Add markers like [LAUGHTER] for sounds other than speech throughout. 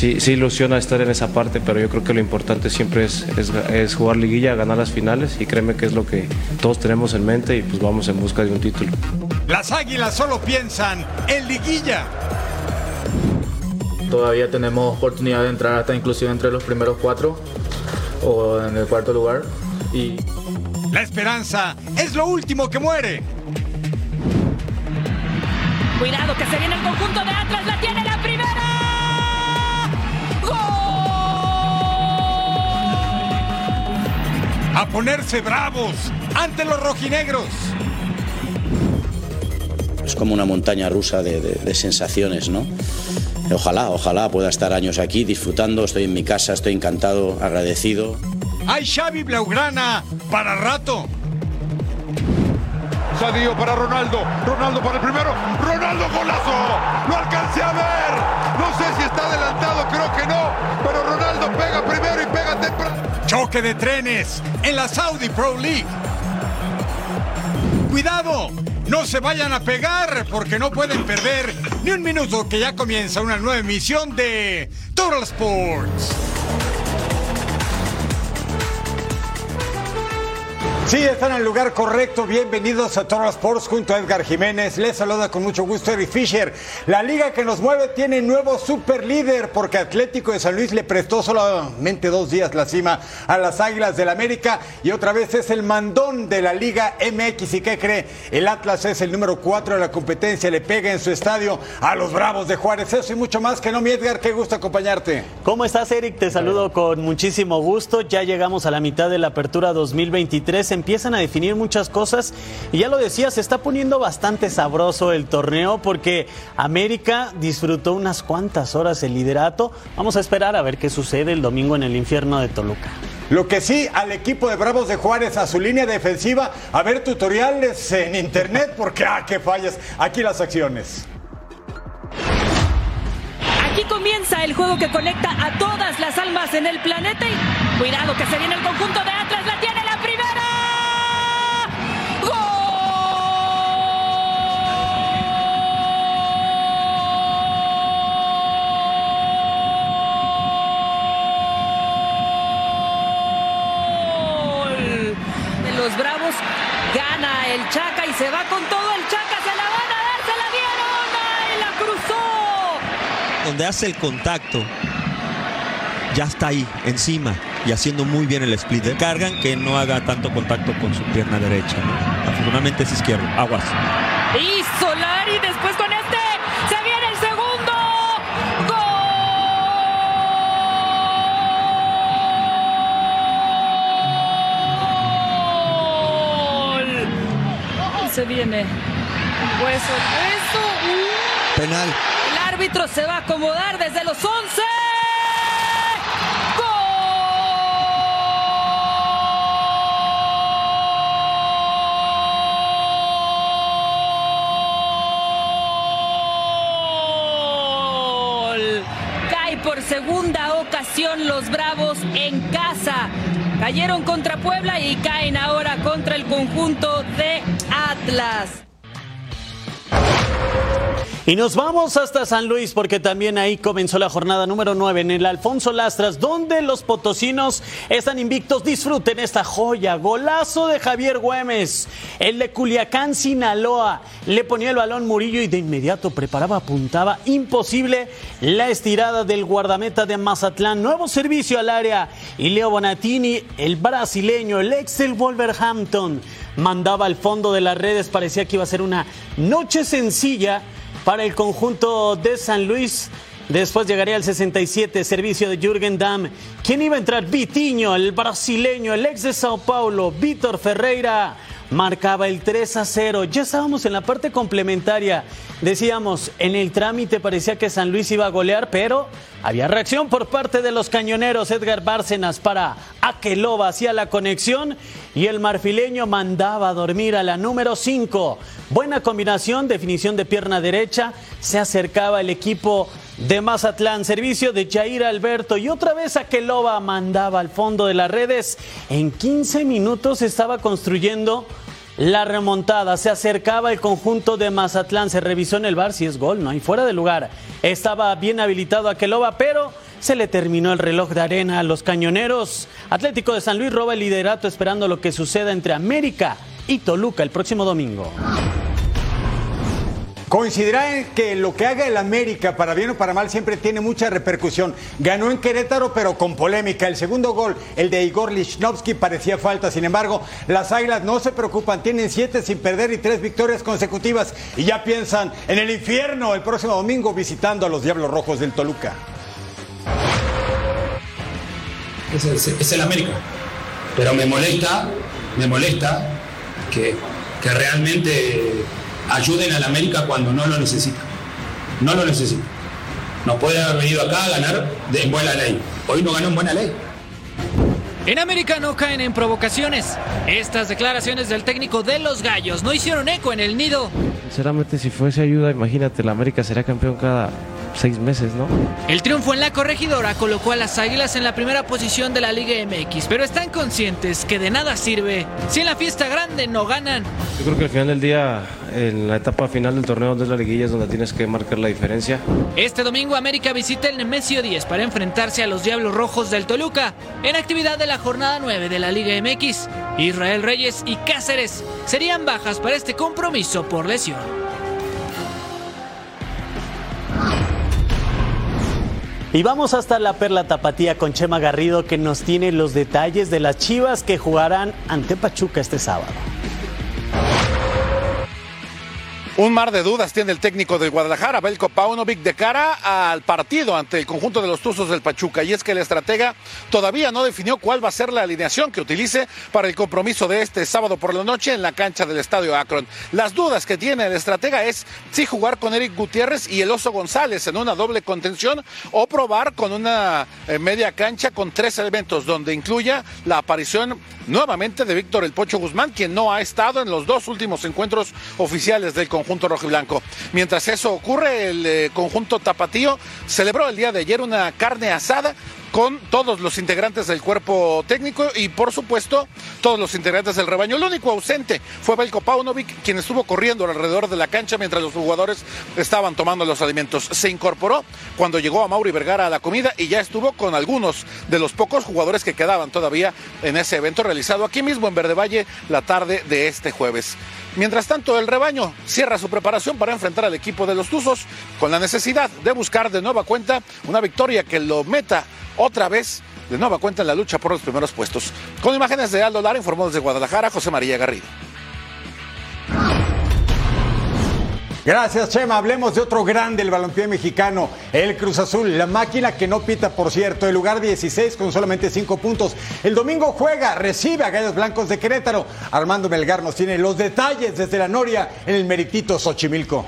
Sí, sí ilusiona estar en esa parte, pero yo creo que lo importante siempre es, es- es jugar liguilla, ganar las finales y créeme que es lo que todos tenemos en mente y pues vamos en busca de un título. Las águilas solo piensan en liguilla. Todavía tenemos oportunidad de entrar hasta inclusive entre los primeros cuatro o en el cuarto lugar. Y La esperanza es lo último que muere. Cuidado que se viene el conjunto de Atlas, la tiene A ponerse bravos ante los rojinegros. Es como una montaña rusa de, de- de sensaciones, ¿no? Ojalá, ojalá pueda estar años aquí disfrutando. Estoy en mi casa, estoy encantado, agradecido. Hay Xavi Blaugrana para rato. Sadio para Ronaldo. Ronaldo para el primero. Ronaldo golazo. Lo alcancé a ver. Choque de trenes en la Saudi Pro League. Cuidado, no se vayan a pegar porque no pueden perder ni un minuto que ya comienza una nueva emisión de Total Sports. Sí, están en el lugar correcto. Bienvenidos a Total Sports junto a Edgar Jiménez. Les saluda con mucho gusto Eric Fisher. La liga que nos mueve tiene nuevo super líder porque Atlético de San Luis le prestó solamente dos días la cima a las Águilas del América y otra vez es el mandón de la Liga MX. ¿Y qué cree? El Atlas es el número cuatro de la competencia. Le pega en su estadio a los Bravos de Juárez. Eso y mucho más que no, mi Edgar. Qué gusto acompañarte. ¿Cómo estás, Eric? Te saludo con muchísimo gusto. Ya llegamos a la mitad de la apertura 2023. Empiezan a definir muchas cosas. Y ya lo decía, se está poniendo bastante sabroso el torneo porque América disfrutó unas cuantas horas el liderato. Vamos a esperar a ver qué sucede el domingo en el infierno de Toluca. Lo que sí, al equipo de Bravos de Juárez, a su línea defensiva, a ver tutoriales en internet, porque ¡ah, qué fallas! Aquí las acciones. Aquí comienza el juego que conecta a todas las almas en el planeta y cuidado que se viene el conjunto de Atlas, la tiene se va con todo el Chaca, se la van a dar, se la dieron, ¡ay, la cruzó! donde hace el contacto, ya está ahí, encima, y haciendo muy bien el split. Cargan que no haga tanto contacto con su pierna derecha. ¿no? Afortunadamente es izquierdo. Aguas. Y se viene. Hueso, hueso. Uh. Penal. El árbitro se va a acomodar desde los 11. ¡Gol! Cae por segunda ocasión los Bravos en casa. Cayeron contra Puebla y caen ahora contra el conjunto de Atlas. Y nos vamos hasta San Luis porque también ahí comenzó la jornada número 9 en el Alfonso Lastras, donde los potosinos están invictos. Disfruten esta joya. Golazo de Javier Güemes. El de Culiacán, Sinaloa. Le ponía el balón Murillo y de inmediato preparaba, apuntaba. Imposible la estirada del guardameta de Mazatlán. Nuevo servicio al área. Y Leo Bonatini, el brasileño, el ex del Wolverhampton, mandaba al fondo de las redes. Parecía que iba a ser una noche sencilla para el conjunto de San Luis. Después llegaría el 67, servicio de Jürgen Damm. ¿Quién iba a entrar? Vitiño, el brasileño, el ex de Sao Paulo, Víctor Ferreira. Marcaba el 3 a 0. Ya estábamos en la parte complementaria. Decíamos, en el trámite parecía que San Luis iba a golear, pero había reacción por parte de los cañoneros. Edgar Bárcenas para Aqueloba hacía la conexión y el marfileño mandaba a dormir a la número 5. Buena combinación, definición de pierna derecha. Se acercaba el equipo de Mazatlán. Servicio de Jair Alberto y otra vez Aqueloba mandaba al fondo de las redes. En 15 minutos estaba construyendo la remontada. Se acercaba el conjunto de Mazatlán. Se revisó en el bar si es gol, no hay fuera de lugar. Estaba bien habilitado Aqueloba, pero se le terminó el reloj de arena a los cañoneros. Atlético de San Luis roba el liderato esperando lo que suceda entre América y Toluca el próximo domingo. Coincidirá en que lo que haga el América, para bien o para mal, siempre tiene mucha repercusión. Ganó en Querétaro, pero con polémica. El segundo gol, el de Igor Lichnowsky, parecía falta. Sin embargo, las Águilas no se preocupan. Tienen siete sin perder y tres victorias consecutivas. Y ya piensan en el infierno el próximo domingo visitando a los Diablos Rojos del Toluca. Es el, es el América. Pero me molesta, me molesta que, que realmente ayuden al América cuando no lo necesita. No lo necesita. No puede haber venido acá a ganar de en buena ley. Hoy no ganó en buena ley. En América no caen en provocaciones. Estas declaraciones del técnico de los Gallos no hicieron eco en el nido. Sinceramente, si fuese ayuda, imagínate, la América sería campeón cada seis meses, ¿no? El triunfo en la corregidora colocó a las Águilas en la primera posición de la Liga MX, pero están conscientes que de nada sirve si en la fiesta grande no ganan. Yo creo que al final del día, en la etapa final del torneo es la liguilla es donde tienes que marcar la diferencia. Este domingo América visita el Nemesio 10 para enfrentarse a los Diablos Rojos del Toluca en actividad de la jornada 9 de la Liga MX. Israel Reyes y Cáceres serían bajas para este compromiso por lesión. Y vamos hasta la Perla Tapatía con Chema Garrido que nos tiene los detalles de las Chivas que jugarán ante Pachuca este sábado. Un mar de dudas tiene el técnico del Guadalajara, Belko Paunovic, de cara al partido ante el conjunto de los Tuzos del Pachuca. Y es que el estratega todavía no definió cuál va a ser la alineación que utilice para el compromiso de este sábado por la noche en la cancha del Estadio Akron. Las dudas que tiene el estratega es si jugar con Eric Gutiérrez y el Oso González en una doble contención o probar con una eh, media cancha con tres elementos, donde incluya la aparición nuevamente de Víctor El Pocho Guzmán, quien no ha estado en los dos últimos encuentros oficiales del conjunto rojiblanco. Mientras eso ocurre, el eh, conjunto tapatío celebró el día de ayer una carne asada con todos los integrantes del cuerpo técnico y por supuesto todos los integrantes del rebaño. El único ausente fue Belko Paunovic, quien estuvo corriendo alrededor de la cancha mientras los jugadores estaban tomando los alimentos. Se incorporó cuando llegó a Mauri Vergara a la comida y ya estuvo con algunos de los pocos jugadores que quedaban todavía en ese evento realizado aquí mismo en Verde Valle la tarde de este jueves. Mientras tanto, el rebaño cierra su preparación para enfrentar al equipo de los Tuzos con la necesidad de buscar de nueva cuenta una victoria que lo meta otra vez de nueva cuenta en la lucha por los primeros puestos. Con imágenes de Aldo Lara, informó desde Guadalajara, José María Garrido. Gracias, Chema. Hablemos de otro grande el balompié mexicano, el Cruz Azul, la máquina que no pita, por cierto, el lugar 16 con solamente 5 puntos. El domingo juega, recibe a Gallos Blancos de Querétaro. Armando Melgar nos tiene los detalles desde la Noria en el meritito Xochimilco.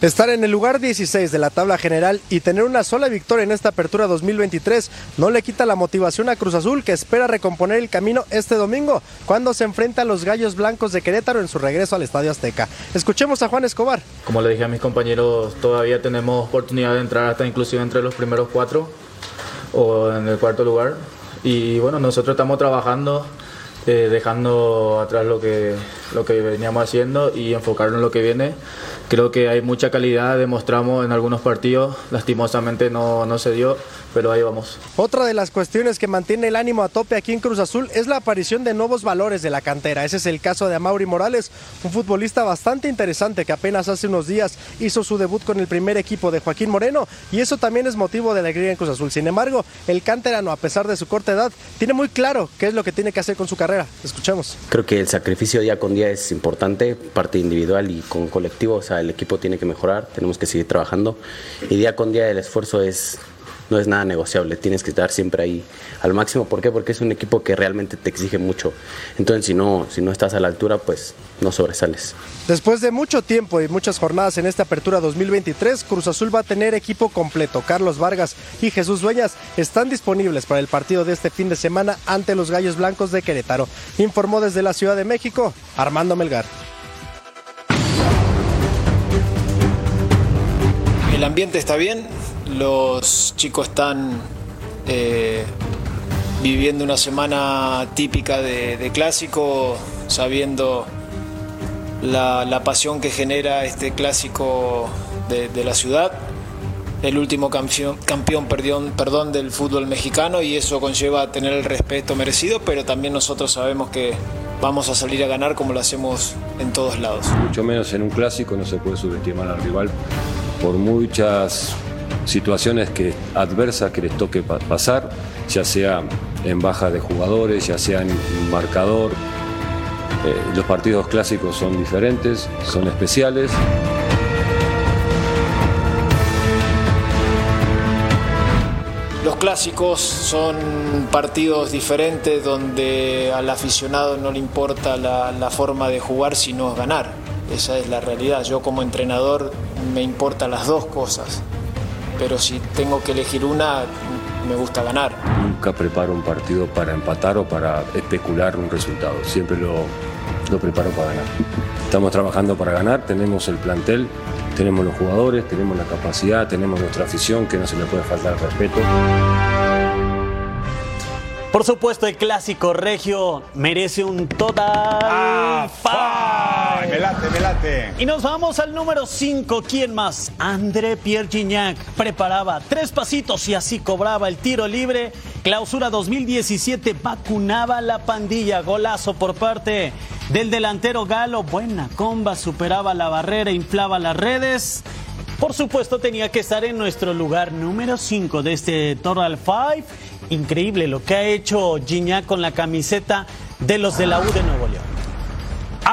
Estar en el lugar 16 de la tabla general y tener una sola victoria en esta apertura 2023 no le quita la motivación a Cruz Azul que espera recomponer el camino este domingo cuando se enfrenta a los Gallos Blancos de Querétaro en su regreso al Estadio Azteca. Escuchemos a Juan Escobar. Como le dije a mis compañeros, todavía tenemos oportunidad de entrar hasta inclusive entre los primeros cuatro o en el cuarto lugar. Y bueno, nosotros estamos trabajando eh, dejando atrás lo que, lo que veníamos haciendo y enfocarnos en lo que viene. Creo que hay mucha calidad, demostramos en algunos partidos, lastimosamente no, no se dio, pero ahí vamos. Otra de las cuestiones que mantiene el ánimo a tope aquí en Cruz Azul es la aparición de nuevos valores de la cantera. Ese es el caso de Amaury Morales, un futbolista bastante interesante que apenas hace unos días hizo su debut con el primer equipo de Joaquín Moreno y eso también es motivo de alegría en Cruz Azul. Sin embargo, el canterano, a pesar de su corta edad, tiene muy claro qué es lo que tiene que hacer con su carrera. Escuchemos. Creo que el sacrificio día con día es importante, parte individual y con colectivo, o sea, el equipo tiene que mejorar, tenemos que seguir trabajando y día con día el esfuerzo es no es nada negociable, tienes que estar siempre ahí al máximo. ¿Por qué? Porque es un equipo que realmente te exige mucho. Entonces, si no, si no estás a la altura, pues no sobresales. Después de mucho tiempo y muchas jornadas en esta apertura 2023, Cruz Azul va a tener equipo completo. Carlos Vargas y Jesús Dueñas están disponibles para el partido de este fin de semana ante los Gallos Blancos de Querétaro. Informó desde la Ciudad de México Armando Melgar. El ambiente está bien, los chicos están eh, viviendo una semana típica de, clásico, sabiendo la, pasión que genera este clásico de, la ciudad. El último campeón, campeón perdón, del fútbol mexicano y eso conlleva tener el respeto merecido, pero también nosotros sabemos que vamos a salir a ganar como lo hacemos en todos lados. Mucho menos en un clásico no se puede subestimar al rival por muchas situaciones que, adversas que les toque pasar, ya sea en baja de jugadores, ya sea en marcador. Eh, los partidos clásicos son diferentes, son especiales. Los clásicos son partidos diferentes donde al aficionado no le importa la, la forma de jugar sino ganar. Esa es la realidad. Yo como entrenador me importan las dos cosas pero si tengo que elegir una, me gusta ganar. Nunca preparo un partido para empatar o para especular un resultado, siempre lo, lo preparo para ganar. Estamos trabajando para ganar, tenemos el plantel, tenemos los jugadores, tenemos la capacidad, tenemos nuestra afición, que no se le puede faltar respeto. Por supuesto, el clásico regio merece un total. Ah, me late, me late. Y nos vamos al número 5. ¿Quién más? André Pierre Gignac preparaba tres pasitos y así cobraba el tiro libre. Clausura 2017 vacunaba la pandilla. Golazo por parte del delantero Galo. Buena comba, superaba la barrera, inflaba las redes. Por supuesto, tenía que estar en nuestro lugar número 5 de este Total 5 increíble lo que ha hecho Gignac con la camiseta de los de la U de Nuevo León.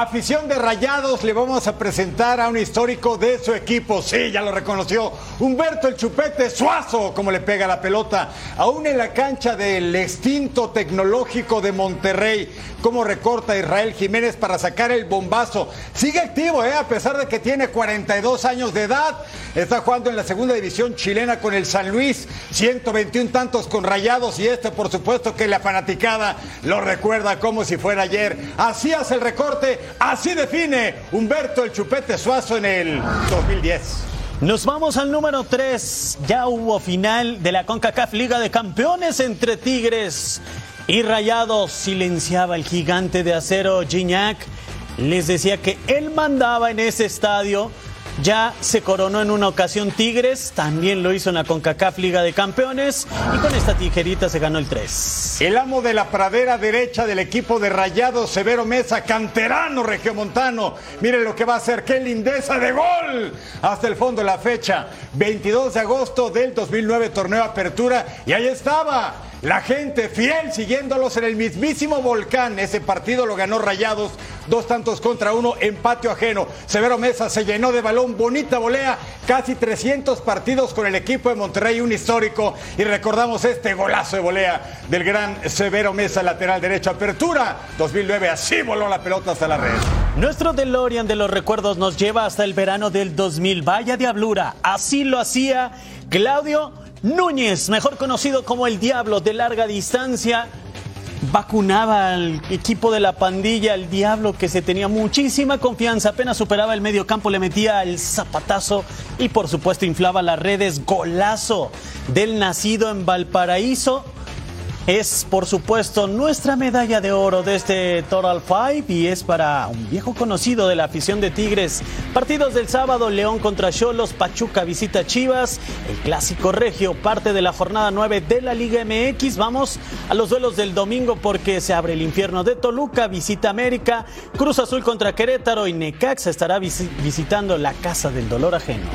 Afición de Rayados, le vamos a presentar a un histórico de su equipo. Sí, ya lo reconoció. Humberto el Chupete Suazo, como le pega la pelota. Aún en la cancha del extinto tecnológico de Monterrey. Cómo recorta Israel Jiménez para sacar el bombazo. Sigue activo, ¿eh? a pesar de que tiene 42 años de edad. Está jugando en la segunda división chilena con el San Luis. 121 tantos con Rayados. Y este, por supuesto, que la fanaticada lo recuerda como si fuera ayer. Así hace el recorte Así define Humberto el Chupete Suazo en el 2010. Nos vamos al número 3. Ya hubo final de la CONCACAF Liga de Campeones entre Tigres y Rayados. Silenciaba el gigante de acero Gignac. Les decía que él mandaba en ese estadio ya se coronó en una ocasión Tigres, también lo hizo en la CONCACAF Liga de Campeones y con esta tijerita se ganó el 3. El amo de la pradera derecha del equipo de Rayado, Severo Mesa, canterano regiomontano. Miren lo que va a hacer, qué lindeza de gol hasta el fondo de la fecha. 22 de agosto del 2009, torneo Apertura, y ahí estaba la gente fiel siguiéndolos en el mismísimo volcán. Ese partido lo ganó Rayados, dos tantos contra uno, empate ajeno. Severo Mesa se llenó de balón, bonita volea, casi 300 partidos con el equipo de Monterrey, un histórico. Y recordamos este golazo de volea del gran Severo Mesa, lateral derecho. Apertura 2009, así voló la pelota hasta la red. Nuestro DeLorean de los recuerdos nos lleva hasta el verano del 2000. Vaya diablura, así lo hacía Claudio Núñez, mejor conocido como el Diablo de larga distancia, vacunaba al equipo de la pandilla, el Diablo que se tenía muchísima confianza, apenas superaba el medio campo, le metía el zapatazo y por supuesto inflaba las redes, golazo del nacido en Valparaíso. Es por supuesto nuestra medalla de oro de este Total Five y es para un viejo conocido de la afición de Tigres. Partidos del sábado, León contra Cholos, Pachuca visita Chivas, el clásico regio, parte de la jornada 9 de la Liga MX. Vamos a los duelos del domingo porque se abre el infierno de Toluca, visita América, Cruz Azul contra Querétaro y Necaxa estará visitando la Casa del Dolor Ajeno.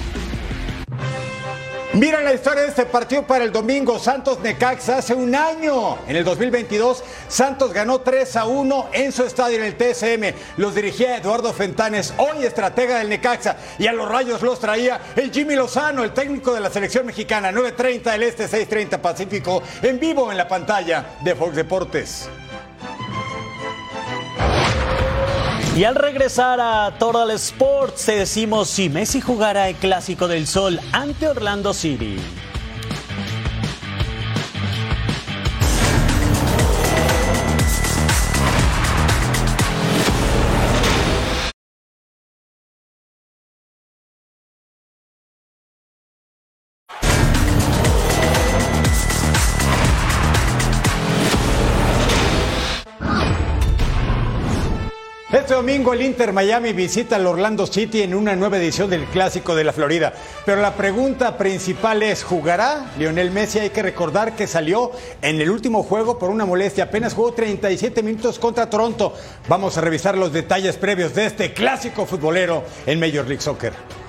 Mira la historia de este partido para el domingo. Santos Necaxa hace un año. En el 2022, Santos ganó 3 a 1 en su estadio en el TSM. Los dirigía Eduardo Fentanes, hoy estratega del Necaxa. Y a los rayos los traía el Jimmy Lozano, el técnico de la selección mexicana. 9.30 del Este, 6.30 Pacífico. En vivo en la pantalla de Fox Deportes. Y al regresar a Total Sports, te decimos si Messi jugará el Clásico del Sol ante Orlando City. Domingo el Inter Miami visita al Orlando City en una nueva edición del Clásico de la Florida. Pero la pregunta principal es, ¿jugará Lionel Messi? Hay que recordar que salió en el último juego por una molestia. Apenas jugó 37 minutos contra Toronto. Vamos a revisar los detalles previos de este clásico futbolero en Major League Soccer.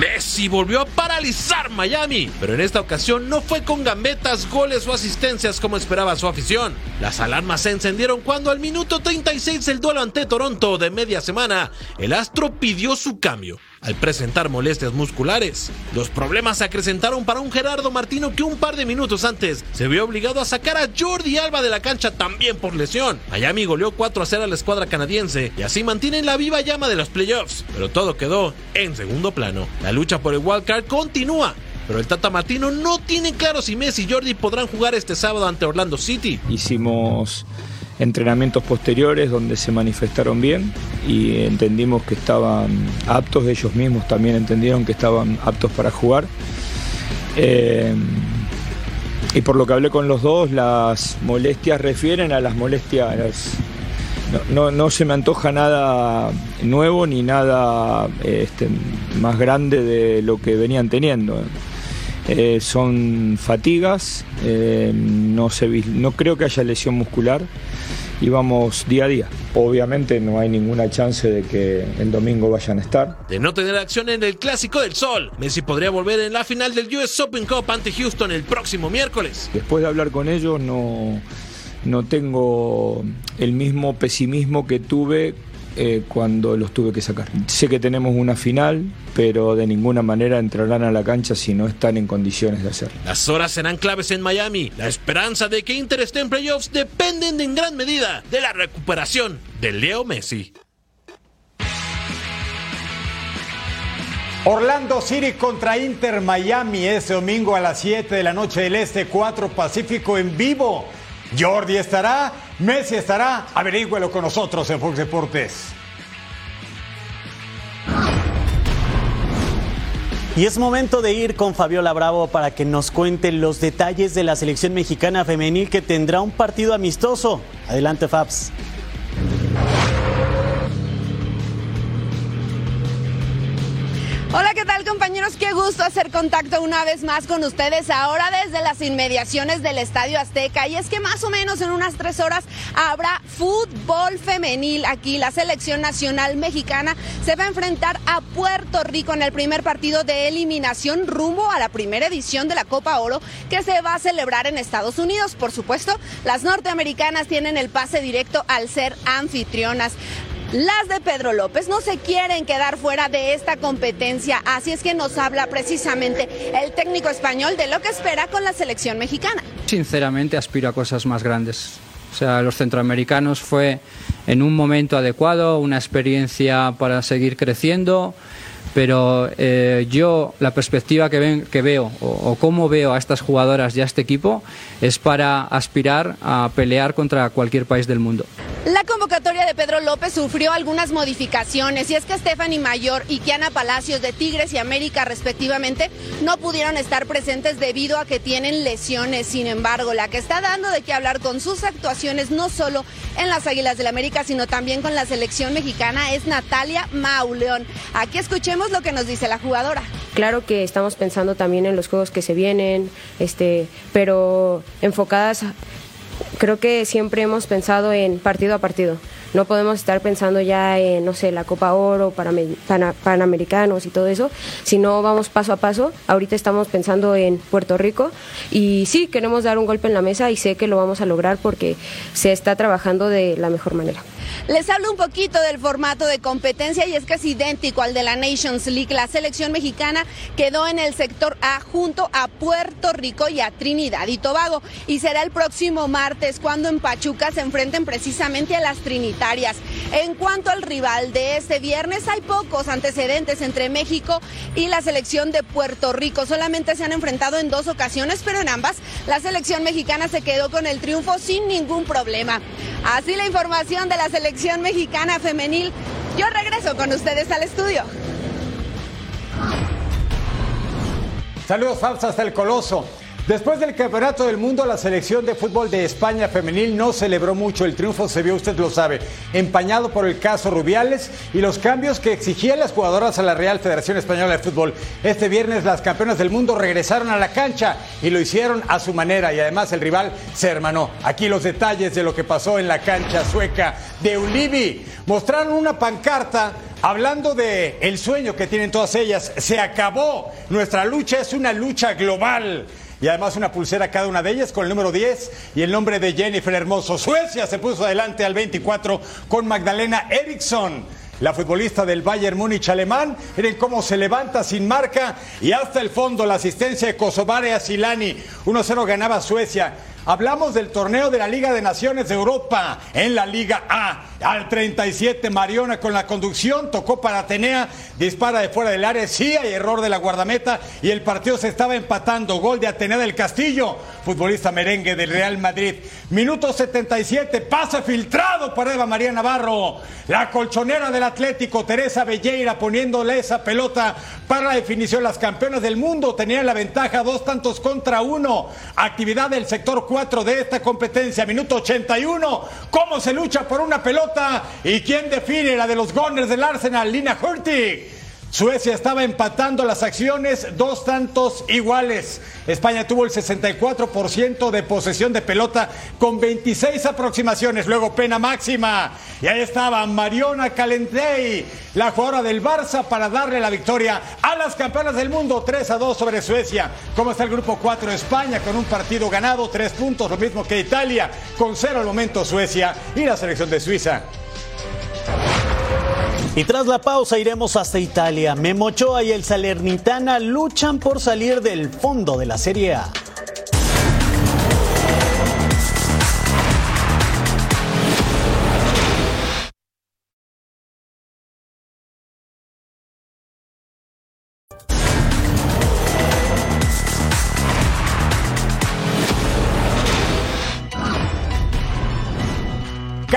Messi volvió a paralizar Miami, pero en esta ocasión no fue con gambetas, goles o asistencias como esperaba su afición. Las alarmas se encendieron cuando al minuto 36 del duelo ante Toronto de media semana, el astro pidió su cambio al presentar molestias musculares. Los problemas se acrecentaron para un Gerardo Martino que un par de minutos antes se vio obligado a sacar a Jordi Alba de la cancha también por lesión. Miami goleó 4 a 0 a la escuadra canadiense y así mantienen la viva llama de los playoffs, pero todo quedó en segundo plano. La lucha por el wildcard continúa. Pero el Tata Martino no tiene claro si Messi y Jordi podrán jugar este sábado ante Orlando City. Hicimos entrenamientos posteriores donde se manifestaron bien y entendimos que estaban aptos, ellos mismos también entendieron que estaban aptos para jugar. Eh, y por lo que hablé con los dos, las molestias refieren a las molestias. No, se me antoja nada nuevo ni nada este, más grande de lo que venían teniendo. Eh, son fatigas, eh, no, se, no creo que haya lesión muscular y vamos día a día. Obviamente no hay ninguna chance de que el domingo vayan a estar. De no tener acción en el Clásico del Sol, Messi podría volver en la final del US Open Cup ante Houston el próximo miércoles. Después de hablar con ellos no, no tengo el mismo pesimismo que tuve eh, cuando los tuve que sacar. Sé que tenemos una final, pero de ninguna manera entrarán a la cancha si no están en condiciones de hacerlo. Las horas serán claves en Miami. La esperanza de que Inter esté en playoffs dependen en gran medida de la recuperación de Leo Messi. Orlando City contra Inter Miami este domingo a las 7 de la noche del Este, 4 Pacífico en vivo. Jordi estará, Messi estará, averígüelo con nosotros en Fox Deportes. Y es momento de ir con Fabiola Bravo para que nos cuente los detalles de la selección mexicana femenil que tendrá un partido amistoso. Adelante, Fabs. Hola, ¿qué tal compañeros? Qué gusto hacer contacto una vez más con ustedes ahora desde las inmediaciones del Estadio Azteca. Y es que más o menos en unas tres horas habrá fútbol femenil aquí. La selección nacional mexicana se va a enfrentar a Puerto Rico en el primer partido de eliminación rumbo a la primera edición de la Copa Oro que se va a celebrar en Estados Unidos. Por supuesto, las norteamericanas tienen el pase directo al ser anfitrionas. Las de Pedro López no se quieren quedar fuera de esta competencia, así es que nos habla precisamente el técnico español de lo que espera con la selección mexicana. Sinceramente aspiro a cosas más grandes. O sea, los centroamericanos fue en un momento adecuado, una experiencia para seguir creciendo, pero eh, yo la perspectiva que, ven, que veo o, cómo veo a estas jugadoras y a este equipo es para aspirar a pelear contra cualquier país del mundo. La convocatoria de Pedro López sufrió algunas modificaciones y es que Stephanie Mayor y Kiana Palacios de Tigres y América respectivamente no pudieron estar presentes debido a que tienen lesiones. Sin embargo, la que está dando de qué hablar con sus actuaciones no solo en las Águilas del América, sino también con la selección mexicana es Natalia Mauleón. Aquí escuchemos lo que nos dice la jugadora. Claro que estamos pensando también en los juegos que se vienen, este, pero enfocadas creo que siempre hemos pensado en partido a partido. No podemos estar pensando ya en, no sé, la Copa Oro, Panamericanos y todo eso, sino vamos paso a paso. Ahorita estamos pensando en Puerto Rico y sí, queremos dar un golpe en la mesa y sé que lo vamos a lograr porque se está trabajando de la mejor manera. Les hablo un poquito del formato de competencia y es que es idéntico al de la Nations League. La selección mexicana quedó en el sector A junto a Puerto Rico y a Trinidad y Tobago. Y será el próximo martes cuando en Pachuca se enfrenten precisamente a las Trinitarias. En cuanto al rival de este viernes, hay pocos antecedentes entre México y la selección de Puerto Rico. Solamente se han enfrentado en dos ocasiones, pero en ambas la selección mexicana se quedó con el triunfo sin ningún problema. Así la información de la selección mexicana femenil. Yo regreso con ustedes al estudio. Saludos, Fabs, hasta Coloso. Después del Campeonato del Mundo, la selección de fútbol de España femenil no celebró mucho. El triunfo se vio, usted lo sabe, empañado por el caso Rubiales y los cambios que exigían las jugadoras a la Real Federación Española de Fútbol. Este viernes las campeonas del mundo regresaron a la cancha y lo hicieron a su manera y además el rival se hermanó. Aquí los detalles de lo que pasó en la cancha sueca de Ulibi. Mostraron una pancarta Hablando de el sueño que tienen todas ellas, se acabó. Nuestra lucha es una lucha global y además una pulsera cada una de ellas con el número 10 y el nombre de Jennifer Hermoso. Suecia se puso adelante al 24 con Magdalena Eriksson. La futbolista del Bayern Múnich alemán, miren cómo se levanta sin marca y hasta el fondo la asistencia de Kosovare a Silani. 1-0 ganaba Suecia. Hablamos del torneo de la Liga de Naciones de Europa en la Liga A. Al 37 Mariona con la conducción, tocó para Atenea, dispara de fuera del área, sí hay error de la guardameta y el partido se estaba empatando. Gol de Atenea del Castillo, futbolista merengue del Real Madrid. Minuto 77, pase filtrado para Eva María Navarro. La colchonera del Atlético, Teresa Belleira, poniéndole esa pelota para la definición. Las campeonas del mundo tenían la ventaja, dos tantos contra uno. Actividad del sector 4 de esta competencia, minuto 81. ¿Cómo se lucha por una pelota? ¿Y quién define la de los Gunners del Arsenal? Lina Hurtig. Suecia estaba empatando las acciones, dos tantos iguales. España tuvo el 64% de posesión de pelota con 26 aproximaciones, luego pena máxima. Y ahí estaba Mariona Calentei, la jugadora del Barça, para darle la victoria a las campeonas del mundo, 3 a 2 sobre Suecia. ¿Cómo está el grupo 4 España con un partido ganado, 3 puntos, lo mismo que Italia, con cero al momento Suecia y la selección de Suiza? Y tras la pausa iremos hasta Italia. Memochoa y el Salernitana luchan por salir del fondo de la Serie A.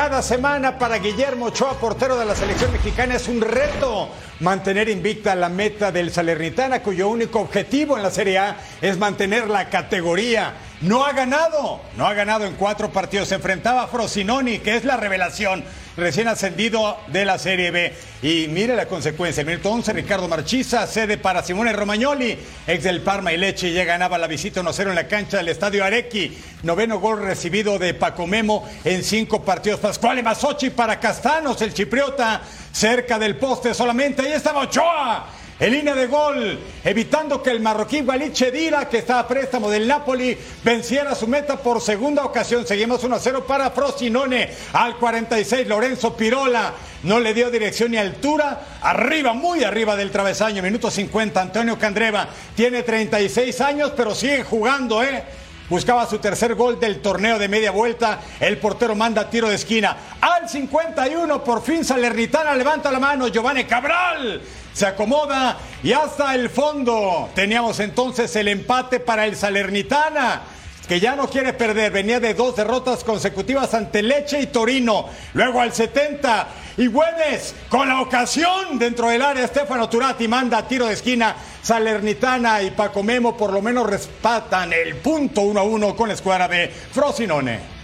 Cada semana para Guillermo Ochoa, portero de la selección mexicana, es un reto mantener invicta la meta del Salernitana, cuyo único objetivo en la Serie A es mantener la categoría. No ha ganado, no ha ganado en cuatro partidos. Se enfrentaba a Frosinoni, que es la revelación, recién ascendido de la Serie B. Y mire la consecuencia. Minuto 11, Ricardo Marchisa, sede para Simone Romagnoli, ex del Parma y Leche, ya ganaba la visita 1-0 en la cancha del Estadio Arequi. Noveno gol recibido de Paco Memo en cinco partidos. Pascual Masochi para Castanos, el chipriota, cerca del poste solamente. Ahí estaba Ochoa en línea de gol, evitando que el marroquí Walid Chedira, que estaba a préstamo del Napoli, venciera su meta por segunda ocasión. Seguimos 1-0 para Frosinone. Al 46, Lorenzo Pirola no le dio dirección ni altura. Arriba, muy arriba del travesaño. Minuto 50, Antonio Candreva tiene 36 años, pero sigue jugando, ¿eh? Buscaba su tercer gol del torneo de media vuelta. El portero manda tiro de esquina. Al 51, por fin Salernitana levanta la mano. Giovanni Cabral se acomoda y hasta el fondo. Teníamos entonces el empate para el Salernitana. que ya no quiere perder. Venía de dos derrotas consecutivas ante Leche y Torino. Luego al 70. Y Güemes, con la ocasión dentro del área, Stefano Turati manda tiro de esquina. Salernitana y Paco Memo por lo menos respatan el punto 1 a 1 con la escuadra de Frosinone.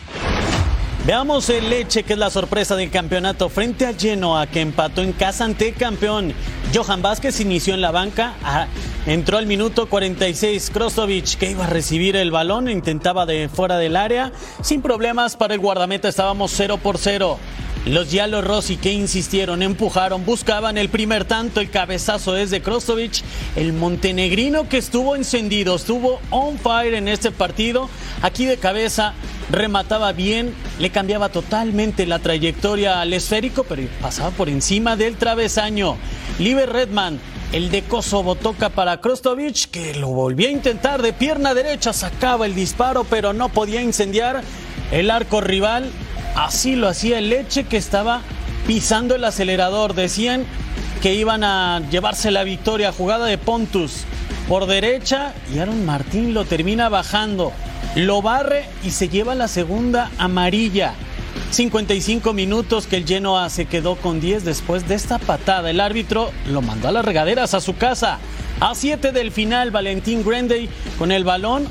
Veamos el Leche, que es la sorpresa del campeonato, frente a Genoa, que empató en casa ante campeón. Johan Vázquez inició en la banca, ah, entró al minuto 46. Krostovic, que iba a recibir el balón, intentaba de fuera del área. Sin problemas para el guardameta, estábamos 0 por 0. Los Yalo Rossi que insistieron, empujaron, buscaban el primer tanto, el cabezazo es de Krostovic, el montenegrino que estuvo encendido, estuvo on fire en este partido, aquí de cabeza remataba bien, le cambiaba totalmente la trayectoria al esférico, pero pasaba por encima del travesaño. Liber Redman, el de Kosovo toca para Krostovic, que lo volvió a intentar de pierna derecha, sacaba el disparo, pero no podía incendiar el arco rival. Así lo hacía el Leche que estaba pisando el acelerador. Decían que iban a llevarse la victoria. Jugada de Pontus por derecha y Aaron Martín lo termina bajando. Lo barre y se lleva la segunda amarilla. 55 minutos que el Genoa se quedó con 10 después de esta patada. El árbitro lo mandó a las regaderas a su casa. A 7 del final, Valentín Granday con el balón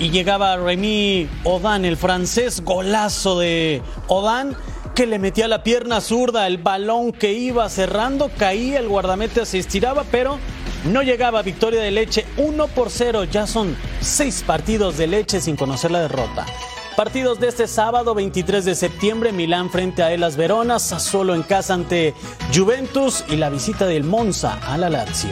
y llegaba Remy Odan, el francés, golazo de Odan que le metía la pierna zurda, el balón que iba cerrando, caía, el guardameta se estiraba, pero no llegaba victoria de Leche 1 por 0. Ya son seis partidos de Leche sin conocer la derrota. Partidos de este sábado 23 de septiembre, Milán frente a Elas Verona, Sassuolo en casa ante Juventus y la visita del Monza a la Lazio.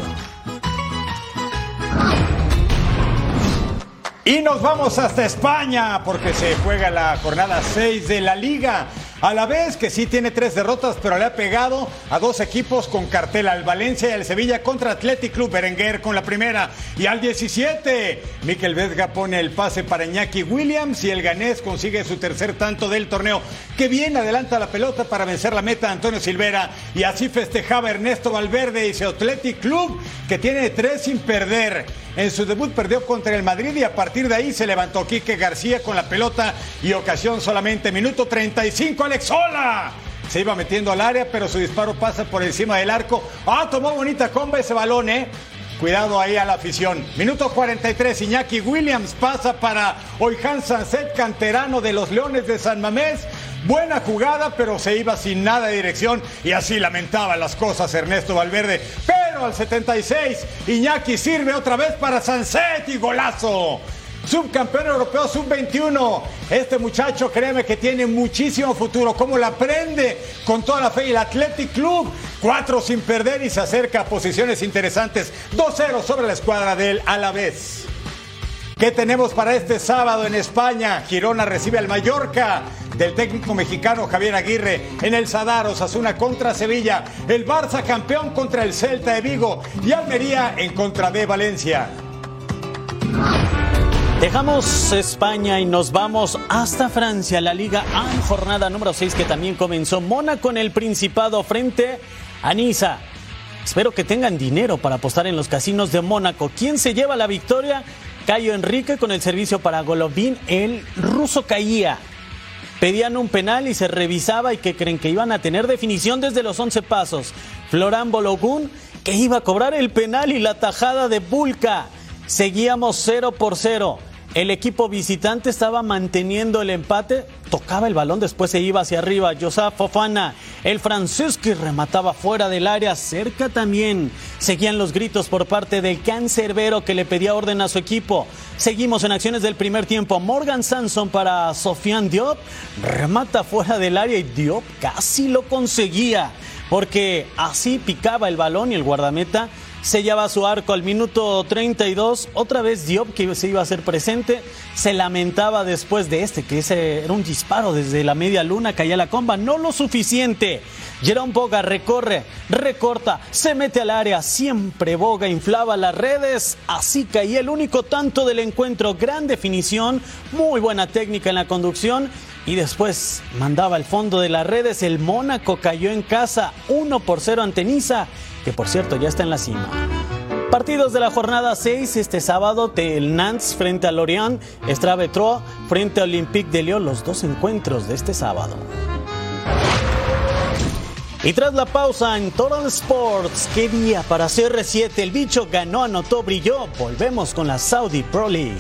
Y nos vamos hasta España porque se juega la jornada 6 de la liga. A la vez que sí tiene tres derrotas, pero le ha pegado a dos equipos con cartel, al Valencia y al Sevilla contra Athletic Club Berenguer con la primera. Y al 17, Miquel Vesga pone el pase para Iñaki Williams y el ganés consigue su tercer tanto del torneo. Que bien adelanta la pelota para vencer la meta Antonio Silvera. Y así festejaba Ernesto Valverde y su Athletic Club, que tiene tres sin perder. En su debut perdió contra el Madrid y a partir de ahí se levantó Quique García con la pelota y ocasión solamente minuto 35 Alex Sola. Se iba metiendo al área, pero su disparo pasa por encima del arco. Ah, tomó bonita comba ese balón, ¿eh? Cuidado ahí a la afición. Minuto 43, Iñaki Williams pasa para Oijan Sanset, canterano de los Leones de San Mamés. Buena jugada, pero se iba sin nada de dirección y así lamentaba las cosas Ernesto Valverde. Pero al 76, Iñaki sirve otra vez para Sanset y golazo subcampeón europeo sub-21. Este muchacho, créeme que tiene muchísimo futuro. ¿Cómo la aprende? Con toda la fe. Y el Athletic Club, cuatro sin perder y se acerca a posiciones interesantes. 2-0 sobre la escuadra del Alavés. ¿Qué tenemos para este sábado en España? Girona recibe al Mallorca del técnico mexicano Javier Aguirre en el Sadar, Osasuna contra Sevilla, el Barça campeón contra el Celta de Vigo y Almería en contra de Valencia. Dejamos España y nos vamos hasta Francia, la Liga A, jornada número 6 que también comenzó. Mónaco en el Principado frente a Niza. Espero que tengan dinero para apostar en los casinos de Mónaco. ¿Quién se lleva la victoria? Cayo Enrique con el servicio para Golovin. El ruso caía. Pedían un penal y se revisaba y que creen que iban a tener definición desde los 11 pasos. Florán Bologun que iba a cobrar el penal y la tajada de Bulka. Seguíamos 0 por 0. El equipo visitante estaba manteniendo el empate, tocaba el balón, después se iba hacia arriba. Josaf Fofana, el francés que remataba fuera del área, cerca también. Seguían los gritos por parte del cancerbero que le pedía orden a su equipo. Seguimos en acciones del primer tiempo. Morgan Sanson para Sofian Diop, remata fuera del área y Diop casi lo conseguía, porque así picaba el balón y el guardameta sellaba su arco al minuto 32. Otra vez Diop, que se iba a hacer presente, se lamentaba después de este, que ese era un disparo desde la media luna, caía la comba, no lo suficiente. Jerón Boga recorre, recorta, se mete al área, siempre Boga inflaba las redes, así caía el único tanto del encuentro, gran definición, muy buena técnica en la conducción y después mandaba al fondo de las redes, el Mónaco cayó en casa 1 por 0 ante Niza que por cierto ya está en la cima. Partidos de la jornada 6 este sábado, el Nantes frente a Lorient, Strave frente al Olympique de Lyon, los dos encuentros de este sábado. Y tras la pausa en Total Sports, qué día para CR7, el bicho ganó, anotó, brilló. Volvemos con la Saudi Pro League.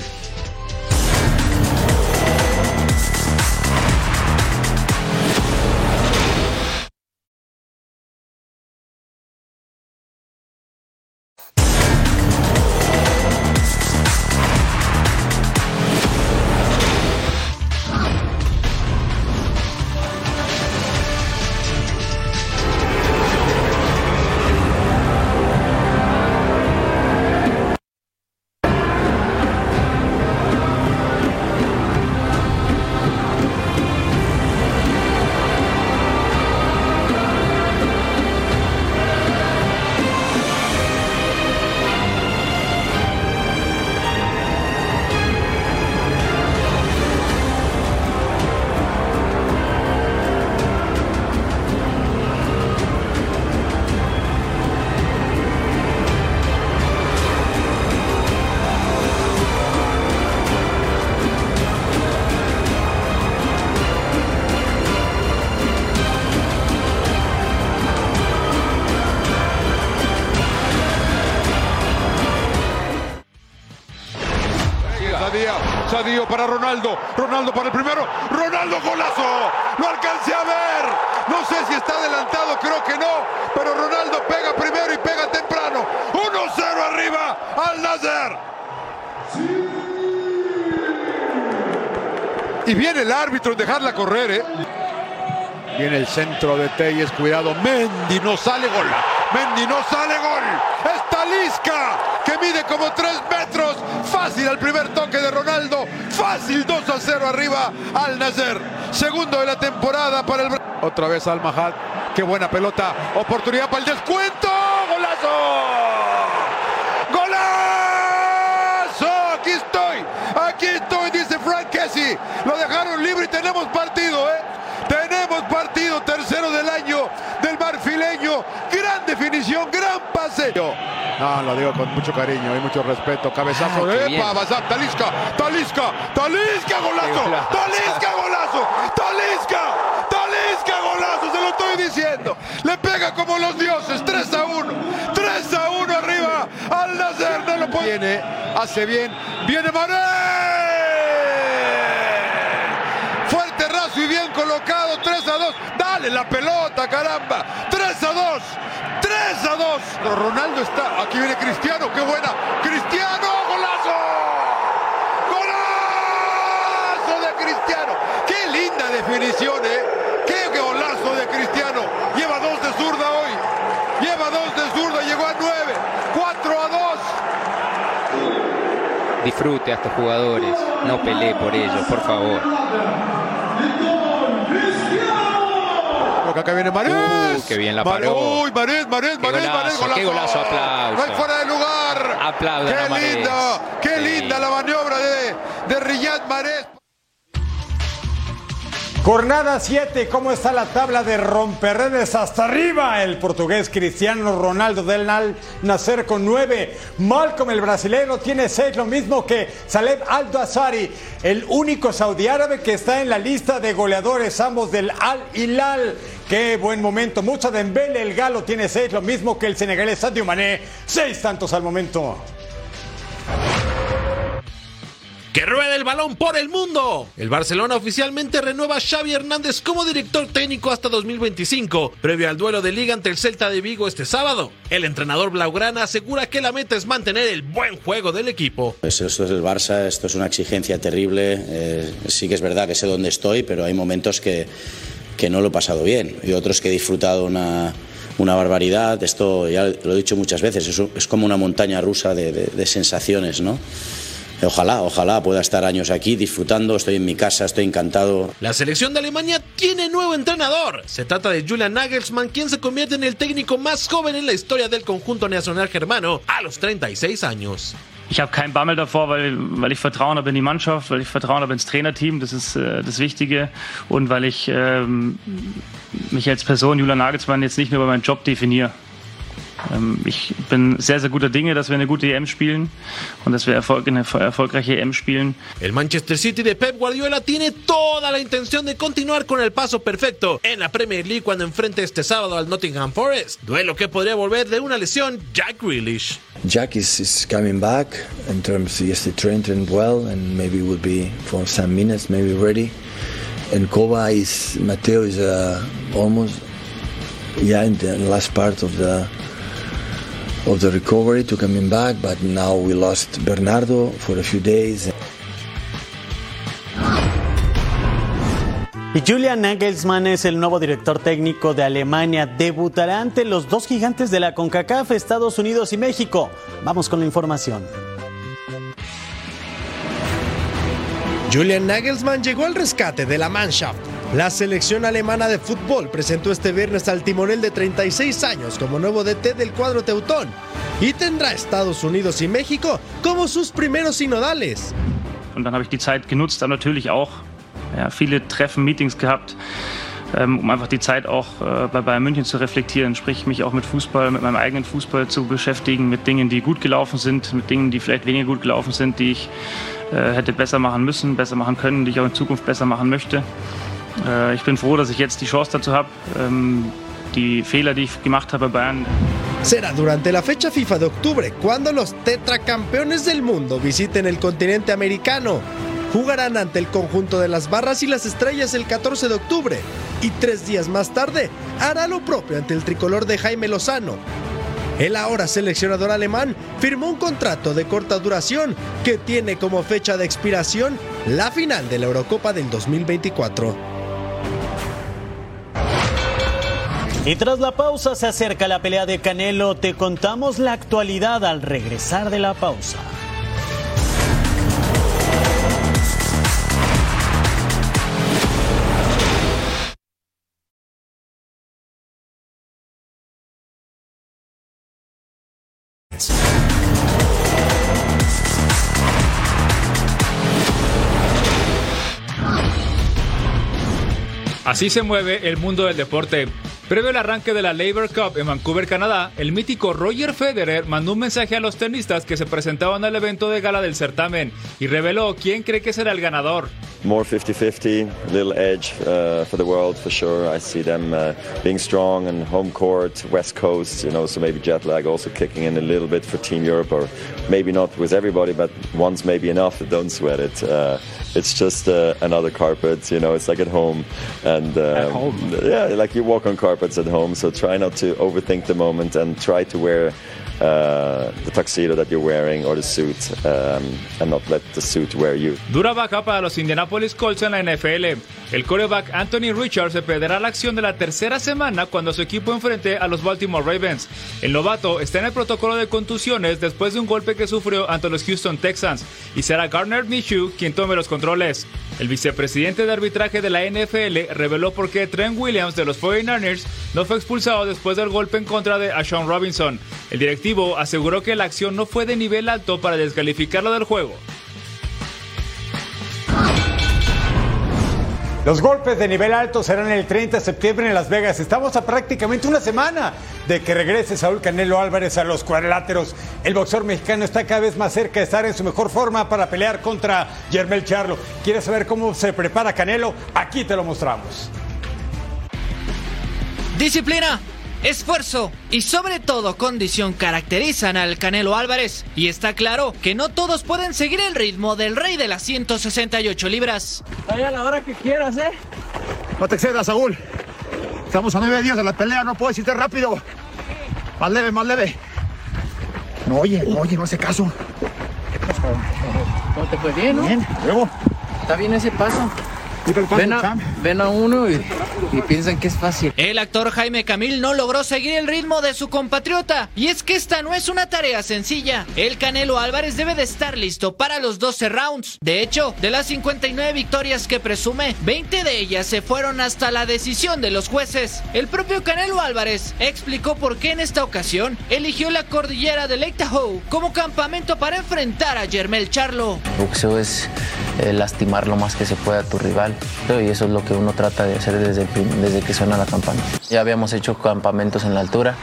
Ronaldo. Ronaldo para el primero. Ronaldo golazo. Lo alcancé a ver. No sé si está adelantado, creo que no. Pero Ronaldo pega primero y pega temprano. 1-0 arriba al Nazar. Y viene el árbitro dejarla correr, ¿eh? Viene el centro de Telles, cuidado. Mendy no sale gol. Mendy no sale gol. Está Lisca, que mide como 3 metros. Fácil al primer toque de Ronaldo. Fácil 2 a 0 arriba al Nacer. Segundo de la temporada para el. Otra vez al Mahad. Qué buena pelota. Oportunidad para el descuento. ¡Golazo! ¡Golazo! Aquí estoy. Aquí estoy, dice Frank Kessie. Lo dejaron libre y tenemos partido, ¿eh? Tenemos partido tercero del año del marfileño. Definición, gran pase. No, lo digo con mucho cariño y mucho respeto. Cabezazo de Epa, Talisca, Talisca, Talisca, golazo. Talisca, golazo. Talisca, Talisca, golazo. Se lo estoy diciendo. Le pega como los dioses. 3 a 1. 3 a 1 arriba. Al Nacer no lo puede. Viene, hace bien. Viene Mané. Colocado. 3 a 2. Dale la pelota, caramba. 3 a 2. 3 a 2. Ronaldo está. Aquí viene Cristiano. Qué buena. Cristiano. Golazo. Golazo de Cristiano. Qué linda definición, ¿eh? Qué golazo de Cristiano. Lleva dos de zurda hoy. Lleva dos de zurda. Llegó a 9. 4 a 2. Disfrute a estos jugadores. No pelee por ellos, por favor. Acá viene Marés. Uh, qué bien la paró. Uy, Marés, Marés, Marés, Marés, golazo. Qué golazo, aplauso. No hay fuera de lugar. Aplaudan Qué linda, qué linda la maniobra de, de Riyad Marés. Jornada 7, ¿cómo está la tabla de romperredes hasta arriba? El portugués Cristiano Ronaldo del Nal Nacer con 9. Malcolm el brasileño tiene 6, lo mismo que Saleb Aldo Azari, el único saudí árabe que está en la lista de goleadores, ambos del Al Hilal. Qué buen momento. Mucha Dembele, el galo tiene 6, lo mismo que el senegalés Sadio Mané, 6 tantos al momento. que rueda el balón por el mundo. El Barcelona oficialmente renueva a Xavi Hernández como director técnico hasta 2025, previo al duelo de liga ante el Celta de Vigo este sábado. El entrenador blaugrana asegura que la meta es mantener el buen juego del equipo. Pues esto es el Barça, esto es una exigencia terrible. Eh, sí que es verdad que sé dónde estoy, pero hay momentos que, que no lo he pasado bien y otros que he disfrutado una una barbaridad. Esto ya lo he dicho muchas veces, es, es como una montaña rusa de, de, de sensaciones, ¿no? Ojalá, ojalá pueda estar años aquí disfrutando. Estoy en mi casa, estoy encantado. La selección de Alemania tiene nuevo entrenador. Se trata de Julian Nagelsmann, quien se convierte en el técnico más joven en la historia del conjunto nacional germano a los 36 años. Ich habe keinen Bammel davor, weil, weil ich Vertrauen habe in die Mannschaft, weil ich Vertrauen habe ins Trainerteam, das ist äh, das Wichtige. Und weil ich ähm, mich als Person, Julian Nagelsmann, jetzt nicht mehr über meinen Job definiere. Ähm, ich bin sehr, sehr guter Dinge, dass wir eine gute EM spielen und dass wir Erfolg, eine erfolgreiche EM spielen. El Manchester City de Pep Guardiola tiene toda la intención de continuar con el paso perfecto en la Premier League cuando enfrente este sábado al Nottingham Forest. Duelo que podría volver de una lesión Jack Grealish. Jack is, is coming back in terms yesterday trained, trained well and maybe will be for some minutes maybe ready. And Koba is Mateo is uh, almost yeah in the last part of the of the recovery to coming back, but now we lost Bernardo for a few days. Y Julian Nagelsmann es el nuevo director técnico de Alemania. Debutará ante los dos gigantes de la CONCACAF, Estados Unidos y México. Vamos con la información. Julian Nagelsmann llegó al rescate de la Mannschaft. La selección alemana de fútbol presentó este viernes al timonel de 36 años como nuevo DT del cuadro teutón y tendrá Estados Unidos y México como sus primeros sinodales. Und dann habe ich die Zeit genutzt, dann natürlich auch ja, viele Treffen, Meetings gehabt, ähm, um einfach die Zeit auch äh, bei Bayern München zu reflektieren, sprich mich auch mit Fußball, mit meinem eigenen Fußball zu beschäftigen, mit Dingen, die gut gelaufen sind, mit Dingen, die vielleicht weniger gut gelaufen sind, die ich äh, hätte besser machen müssen, besser machen können, die ich auch in Zukunft besser machen möchte. Äh, ich bin froh, dass ich jetzt die Chance dazu habe, ähm, die Fehler, die ich gemacht habe bei Bayern, Será durante la fecha FIFA de octubre cuando los tetracampeones del mundo visiten el continente americano. Jugarán ante el conjunto de las barras y las estrellas el 14 de octubre y tres días más tarde hará lo propio ante el tricolor de Jaime Lozano. El ahora seleccionador alemán firmó un contrato de corta duración que tiene como fecha de expiración la final de la Eurocopa del 2024. Y tras la pausa se acerca la pelea de Canelo. Te contamos la actualidad al regresar de la pausa. Así se mueve el mundo del deporte. Previo al arranque de la Labour Cup en Vancouver, Canadá, el mítico Roger Federer mandó un mensaje a los tenistas que se presentaban al evento de gala del certamen y reveló quién cree que será el ganador. More 50-50, little edge uh, for the world for sure. I see them uh, being strong and home court, West Coast, you know, so maybe jet lag also kicking in a little bit for Team Europe, or maybe not with everybody, but once maybe enough. Don't sweat it. Uh, it's just uh, another carpet, you know. It's like at home, and um, At home? yeah, like you walk on carpets at home. So try not to overthink the moment and try to wear the tuxedo that you're wearing or the suit, um, and not let the suit wear you. Dura baja para los Indianapolis Colts en la NFL. El quarterback Anthony Richards se perderá la acción de la tercera semana cuando su equipo enfrente a los Baltimore Ravens. El novato está en el protocolo de contusiones después de un golpe que sufrió ante los Houston Texans y será Garner Minshew quien tome los controles. El vicepresidente de arbitraje de la NFL reveló por qué Trent Williams de los 49ers no fue expulsado después del golpe en contra de Ashawn Robinson. El directivo aseguró que la acción no fue de nivel alto para descalificarlo del juego. Los golpes de nivel alto serán el 30 de septiembre en Las Vegas. Estamos a prácticamente una semana de que regrese Saúl Canelo Álvarez a los cuadriláteros. El boxeador mexicano está cada vez más cerca de estar en su mejor forma para pelear contra Yermel Charlo. ¿Quieres saber cómo se prepara Canelo? Aquí te lo mostramos. Disciplina, esfuerzo y sobre todo condición caracterizan al Canelo Álvarez. Y está claro que no todos pueden seguir el ritmo del rey de las 168 libras. Vaya a la hora que quieras, ¿eh? No te excedas, Saúl. Estamos a nueve días de la pelea, no puedes irte rápido. Más leve, más leve. No oye, no oye, no hace caso. ¿Cómo te fue bien, no? Bien, luego. Está bien ese paso. Ven a, Sam. ven a uno y, y piensan que es fácil. El actor Jaime Camil no logró seguir el ritmo de su compatriota. Y es que esta no es una tarea sencilla. El Canelo Álvarez debe de estar listo para los 12 rounds. De hecho, de las 59 victorias que presume, 20 de ellas se fueron hasta la decisión de los jueces. El propio Canelo Álvarez explicó por qué en esta ocasión eligió la cordillera de Lake Tahoe como campamento para enfrentar a Yermel Charlo. Boxeo es eh, lastimar lo más que se pueda a tu rival. Y eso es lo que uno trata de hacer desde, el desde que suena la campana. Ya habíamos hecho campamentos en la altura.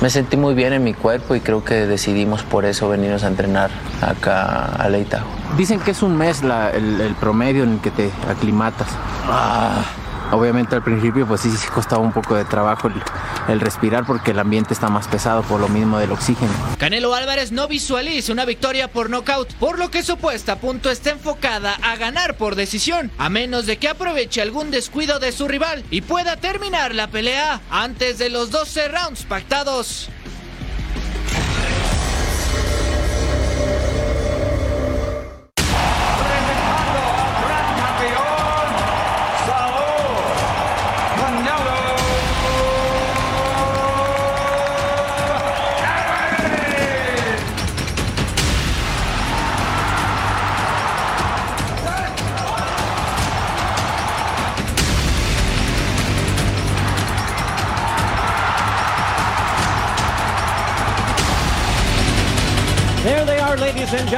Me sentí muy bien en mi cuerpo y creo que decidimos por eso venirnos a entrenar acá a Leitajo. Dicen que es un mes la- el, el promedio en el que te aclimatas. Ah, obviamente al principio pues sí, sí costaba un poco de trabajo el, respirar porque el ambiente está más pesado por lo mismo del oxígeno. Canelo Álvarez no visualiza una victoria por nocaut, por lo que su puesta a punto está enfocada a ganar por decisión, a menos de que aproveche algún descuido de su rival y pueda terminar la pelea antes de los 12 rounds pactados. No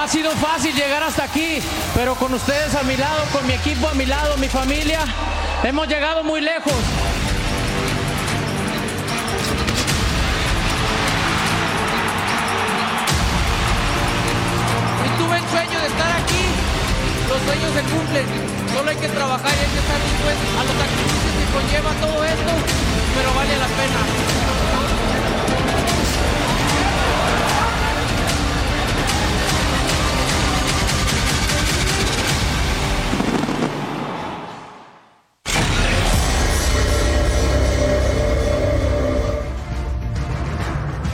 ha sido fácil llegar hasta aquí, pero con ustedes a mi lado, con mi equipo a mi lado, mi familia, hemos llegado muy lejos. Y tuve el sueño de estar aquí. Los sueños se cumplen. Solo hay que trabajar y hay que estar dispuestos a los sacrificios que conlleva todo esto, pero vale la pena.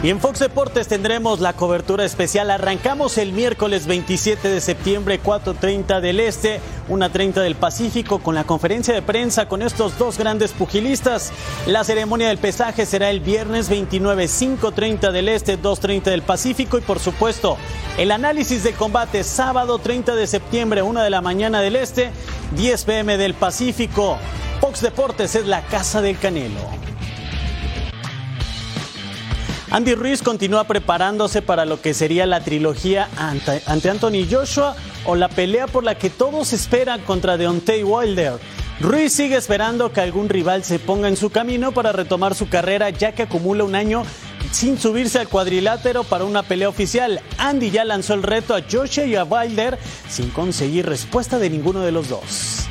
Y en Fox Deportes tendremos la cobertura especial. Arrancamos el miércoles 27 de septiembre, 4.30 del Este, 1.30 del Pacífico, con la conferencia de prensa con estos dos grandes pugilistas. La ceremonia del pesaje será el viernes 29, 5.30 del Este, 2.30 del Pacífico. Y por supuesto, el análisis de combate sábado 30 de septiembre, 1 de la mañana del Este, 10 pm del Pacífico. Fox Deportes es la casa del Canelo. Andy Ruiz continúa preparándose para lo que sería la trilogía ante, ante Anthony Joshua o la pelea por la que todos esperan contra Deontay Wilder. Ruiz sigue esperando que algún rival se ponga en su camino para retomar su carrera ya que acumula un año sin subirse al cuadrilátero para una pelea oficial. Andy ya lanzó el reto a Joshua y a Wilder sin conseguir respuesta de ninguno de los dos.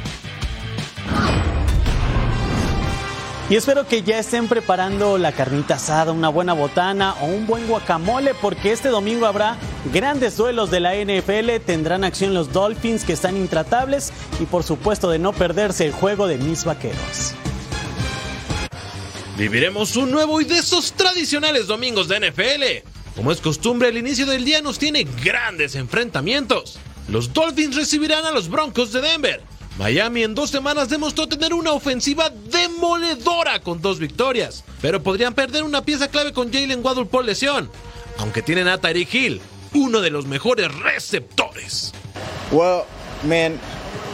Y espero que ya estén preparando la carnita asada, una buena botana o un buen guacamole, porque este domingo habrá grandes duelos de la NFL. Tendrán acción los Dolphins, que están intratables, y por supuesto de no perderse el juego de mis vaqueros. Viviremos un nuevo y de esos tradicionales domingos de NFL. Como es costumbre, el inicio del día nos tiene grandes enfrentamientos. Los Dolphins recibirán a los Broncos de Denver. Miami en dos semanas demostró tener una ofensiva demoledora con dos victorias, pero podrían perder una pieza clave con Jalen Waddle por lesión, aunque tienen a Tyreek Hill, uno de los mejores receptores. Well, man,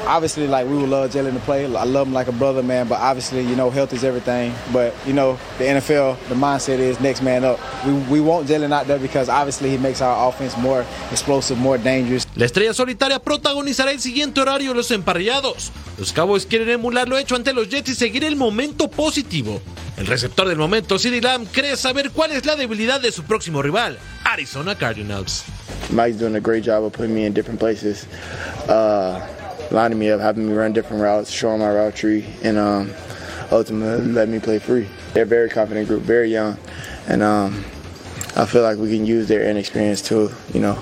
obviously, like we would love Jalen to play. I love him like a brother, man. But obviously, you know, health is everything. But you know, the NFL, the mindset is next man up. We, we want Jalen out there because obviously he makes our offense more explosive, more dangerous. La estrella solitaria protagonizará el siguiente horario de los emparrillados. Los Cowboys quieren emular lo hecho ante los Jets y seguir el momento positivo. El receptor del momento, CeeDee Lamb, cree saber cuál es la debilidad de su próximo rival, Arizona Cardinals. Mike's doing a great job of putting me in different places, uh, lining me up, having me run different routes, showing my route tree, and um, ultimately letting me play free. They're a very confident group, very young, and um, I feel like we can use their inexperience to, you know,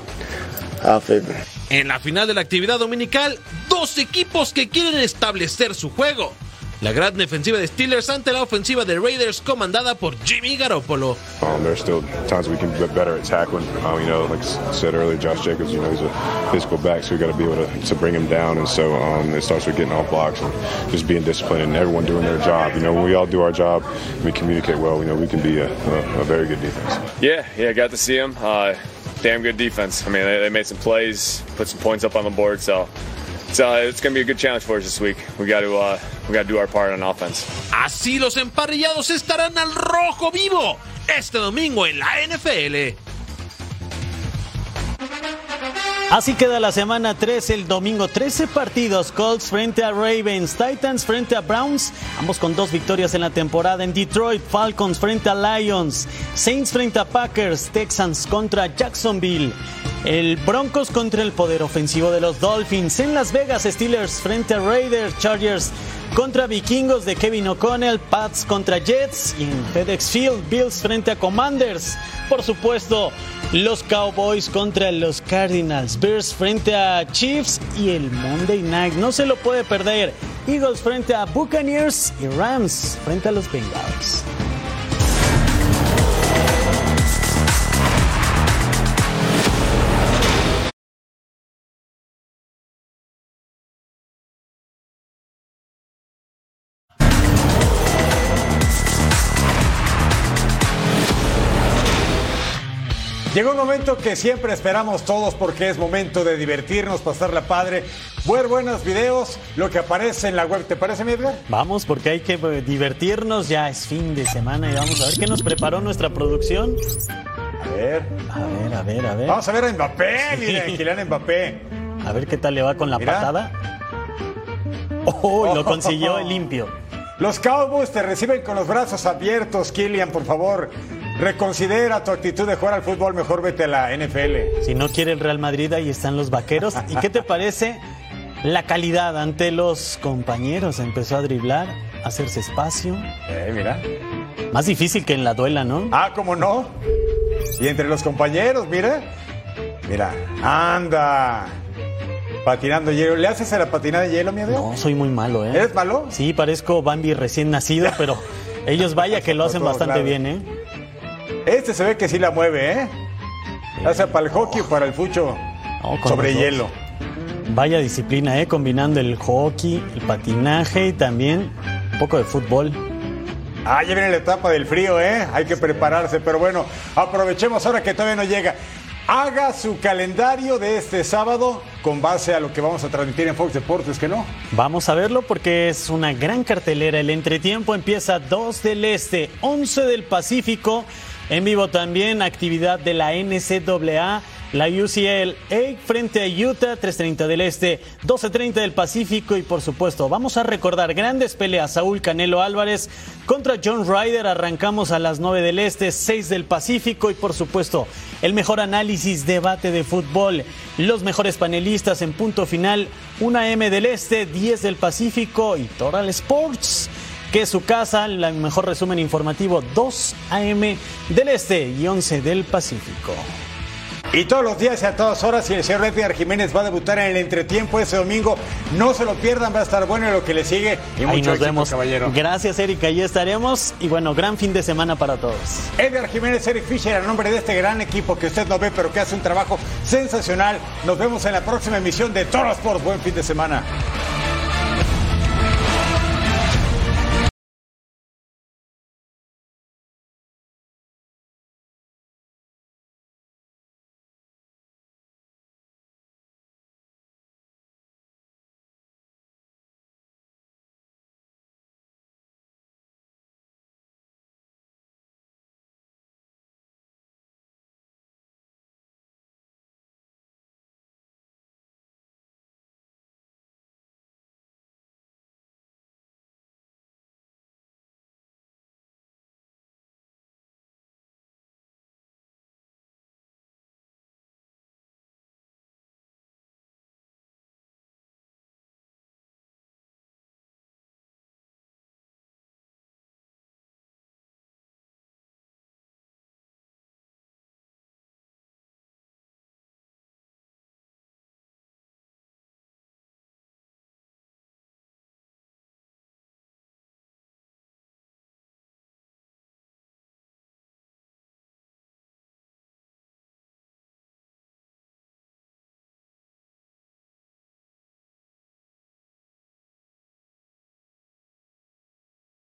our favor. En la final de la actividad dominical, dos equipos que quieren establecer su juego. La gran defensiva de Steelers ante la ofensiva de Raiders comandada por Jimmy Garoppolo. Um, there's still times we can get better at tackling. Um, you know, like I said earlier, Josh Jacobs, you know, he's a physical back, so we got to be able to, to bring him down. And so um, it starts with getting off blocks and just being disciplined and everyone doing their job. You know, when we all do our job, we communicate well. You know, we can be a, a, a very good defense. Yeah, yeah, got to see him. Uh, damn good defense. I mean, they, they made some plays, put some points up on the board, so it's, it's going to be a good challenge for us this week. We got to we got to do our part on offense. Así los emparrillados estarán al rojo vivo este domingo en la NFL. Así queda la semana 3 el domingo. 13 partidos. Colts frente a Ravens. Titans frente a Browns. Ambos con dos victorias en la temporada. En Detroit, Falcons frente a Lions. Saints frente a Packers. Texans contra Jacksonville. El Broncos contra el poder ofensivo de los Dolphins. En Las Vegas, Steelers frente a Raiders. Chargers contra Vikingos de Kevin O'Connell, Pats contra Jets y en FedEx Field, Bills frente a Commanders. Por supuesto, los Cowboys contra los Cardinals, Bears frente a Chiefs y el Monday Night. No se lo puede perder. Eagles frente a Buccaneers y Rams frente a los Bengals. Llegó un momento que siempre esperamos todos porque es momento de divertirnos, pasarla padre, ver buenos videos, lo que aparece en la web. ¿Te parece, mi Edgar? Vamos, porque hay que eh, divertirnos. Ya es fin de semana y vamos a ver qué nos preparó nuestra producción. A ver. A ver, a ver, a ver. Vamos a ver a Mbappé, miren, Kylian Mbappé. A ver qué tal le va con la patada. Oh, lo consiguió limpio. Los Cowboys te reciben con los brazos abiertos, Kylian, por favor. Reconsidera tu actitud de jugar al fútbol, mejor vete a la NFL. Si no quiere el Real Madrid, ahí están los vaqueros. ¿Y qué te parece la calidad ante los compañeros? Empezó a driblar, a hacerse espacio. Eh, mira. Más difícil que en la duela, ¿no? Ah, ¿cómo no? Y entre los compañeros, mira. Mira, anda. Patinando hielo. ¿Le haces a la patinada de hielo, mi No, soy muy malo, ¿eh? ¿Eres malo? Sí, parezco Bambi recién nacido, pero [LAUGHS] ellos vaya que lo hacen bastante bien, ¿eh? Este se ve que sí la mueve, ¿eh? Ya sea para el hockey o para el fucho sobre hielo. Vaya disciplina, ¿eh? Combinando el hockey, el patinaje y también un poco de fútbol. Ah, ya viene la etapa del frío, ¿eh? Hay que prepararse, pero bueno, aprovechemos ahora que todavía no llega. Haga su calendario de este sábado con base a lo que vamos a transmitir en Fox Deportes, ¿que no? Vamos a verlo porque es una gran cartelera. El entretiempo empieza 2 del Este, 11 del Pacífico. En vivo también actividad de la NCAA, la UCLA frente a Utah, 3.30 del Este, 12.30 del Pacífico y por supuesto vamos a recordar grandes peleas. Saúl Canelo Álvarez contra John Ryder, arrancamos a las 9 del Este, 6 del Pacífico y por supuesto el mejor análisis, debate de fútbol, los mejores panelistas en punto final, 1 M del Este, 10 del Pacífico y Total Sports que es su casa, el mejor resumen informativo 2 AM del Este y 11 del Pacífico. Y todos los días y a todas horas, y el señor Edgar Jiménez va a debutar en el entretiempo ese domingo. No se lo pierdan, va a estar bueno lo que le sigue. Y Ahí mucho nos éxito, vemos. caballero. Gracias, Erika. Ahí estaremos. Y bueno, gran fin de semana para todos. Edgar Jiménez, Eric Fisher, a nombre de este gran equipo que usted no ve, pero que hace un trabajo sensacional. Nos vemos en la próxima emisión de Toro Sports. Buen fin de semana.